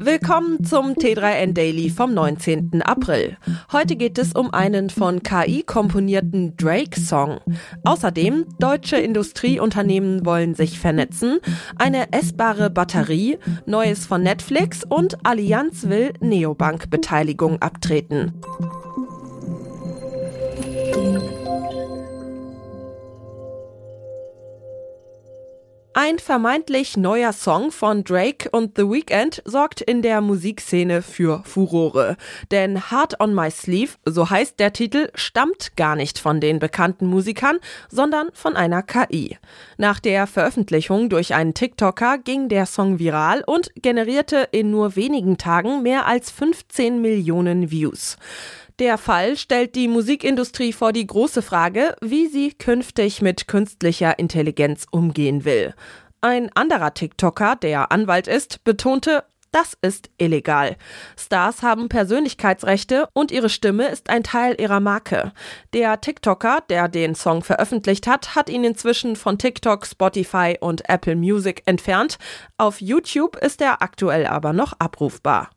Willkommen zum T3N Daily vom 19. April. Heute geht es um einen von KI komponierten Drake-Song. Außerdem, deutsche Industrieunternehmen wollen sich vernetzen, eine essbare Batterie, Neues von Netflix und Allianz will Neobank-Beteiligung abtreten. Ein vermeintlich neuer Song von Drake und The Weeknd sorgt in der Musikszene für Furore. Denn Heart on My Sleeve, so heißt der Titel, stammt gar nicht von den bekannten Musikern, sondern von einer KI. Nach der Veröffentlichung durch einen TikToker ging der Song viral und generierte in nur wenigen Tagen mehr als 15 Millionen Views. Der Fall stellt die Musikindustrie vor die große Frage, wie sie künftig mit künstlicher Intelligenz umgehen will. Ein anderer TikToker, der Anwalt ist, betonte, das ist illegal. Stars haben Persönlichkeitsrechte und ihre Stimme ist ein Teil ihrer Marke. Der TikToker, der den Song veröffentlicht hat, hat ihn inzwischen von TikTok, Spotify und Apple Music entfernt. Auf YouTube ist er aktuell aber noch abrufbar.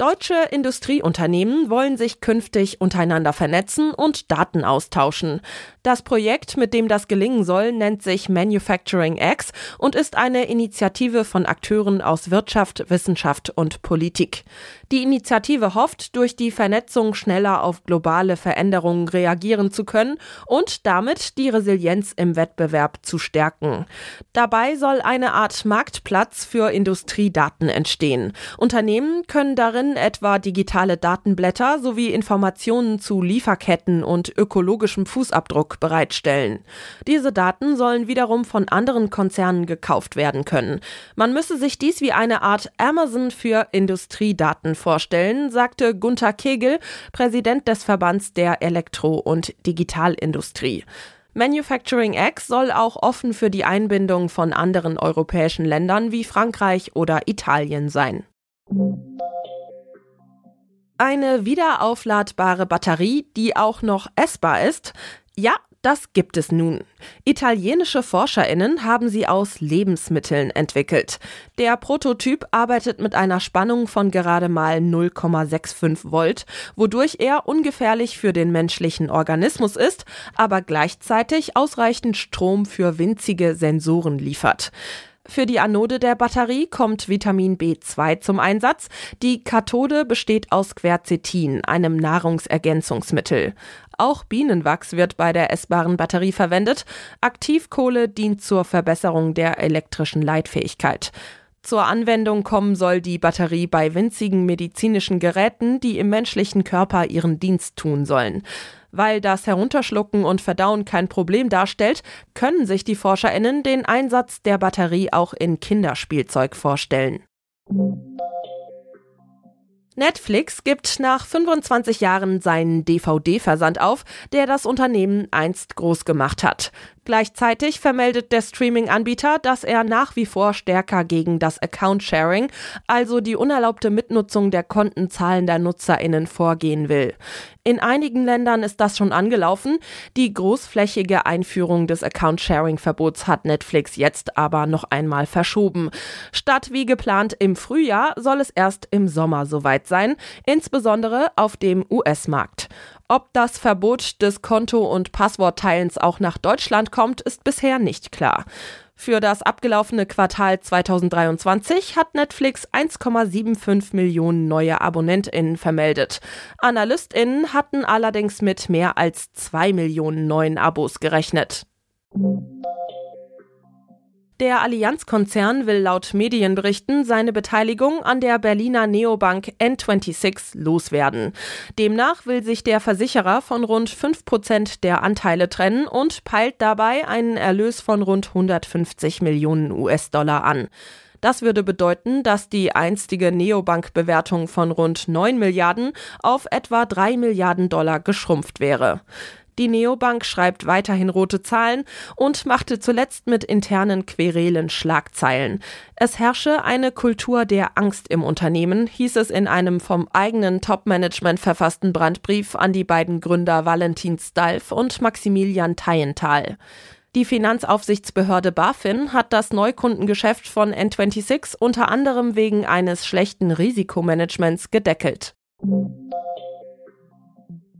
Deutsche Industrieunternehmen wollen sich künftig untereinander vernetzen und Daten austauschen. Das Projekt, mit dem das gelingen soll, nennt sich Manufacturing X und ist eine Initiative von Akteuren aus Wirtschaft, Wissenschaft und Politik. Die Initiative hofft, durch die Vernetzung schneller auf globale Veränderungen reagieren zu können und damit die Resilienz im Wettbewerb zu stärken. Dabei soll eine Art Marktplatz für Industriedaten entstehen. Unternehmen können darin etwa digitale Datenblätter sowie Informationen zu Lieferketten und ökologischem Fußabdruck bereitstellen. Diese Daten sollen wiederum von anderen Konzernen gekauft werden können. Man müsse sich dies wie eine Art Amazon für Industriedaten vorstellen, sagte Gunther Kegel, Präsident des Verbands der Elektro- und Digitalindustrie. Manufacturing X soll auch offen für die Einbindung von anderen europäischen Ländern wie Frankreich oder Italien sein. Eine wiederaufladbare Batterie, die auch noch essbar ist? Ja, das gibt es nun. Italienische Forscherinnen haben sie aus Lebensmitteln entwickelt. Der Prototyp arbeitet mit einer Spannung von gerade mal 0,65 Volt, wodurch er ungefährlich für den menschlichen Organismus ist, aber gleichzeitig ausreichend Strom für winzige Sensoren liefert. Für die Anode der Batterie kommt Vitamin B2 zum Einsatz. Die Kathode besteht aus Quercetin, einem Nahrungsergänzungsmittel. Auch Bienenwachs wird bei der essbaren Batterie verwendet. Aktivkohle dient zur Verbesserung der elektrischen Leitfähigkeit. Zur Anwendung kommen soll die Batterie bei winzigen medizinischen Geräten, die im menschlichen Körper ihren Dienst tun sollen. Weil das Herunterschlucken und Verdauen kein Problem darstellt, können sich die Forscherinnen den Einsatz der Batterie auch in Kinderspielzeug vorstellen. Netflix gibt nach 25 Jahren seinen DVD-Versand auf, der das Unternehmen einst groß gemacht hat. Gleichzeitig vermeldet der Streaming-Anbieter, dass er nach wie vor stärker gegen das Account-Sharing, also die unerlaubte Mitnutzung der Kontenzahlen der NutzerInnen vorgehen will. In einigen Ländern ist das schon angelaufen. Die großflächige Einführung des Account-Sharing-Verbots hat Netflix jetzt aber noch einmal verschoben. Statt wie geplant im Frühjahr soll es erst im Sommer soweit sein, insbesondere auf dem US-Markt. Ob das Verbot des Konto- und Passwortteilens auch nach Deutschland kommt, ist bisher nicht klar. Für das abgelaufene Quartal 2023 hat Netflix 1,75 Millionen neue AbonnentInnen vermeldet. AnalystInnen hatten allerdings mit mehr als 2 Millionen neuen Abos gerechnet. Der Allianz-Konzern will laut Medienberichten seine Beteiligung an der Berliner Neobank N26 loswerden. Demnach will sich der Versicherer von rund 5 Prozent der Anteile trennen und peilt dabei einen Erlös von rund 150 Millionen US-Dollar an. Das würde bedeuten, dass die einstige Neobank-Bewertung von rund 9 Milliarden auf etwa 3 Milliarden Dollar geschrumpft wäre. Die Neobank schreibt weiterhin rote Zahlen und machte zuletzt mit internen Querelen Schlagzeilen. Es herrsche eine Kultur der Angst im Unternehmen, hieß es in einem vom eigenen Top-Management verfassten Brandbrief an die beiden Gründer Valentin Stalf und Maximilian Teienthal. Die Finanzaufsichtsbehörde BaFin hat das Neukundengeschäft von N26 unter anderem wegen eines schlechten Risikomanagements gedeckelt.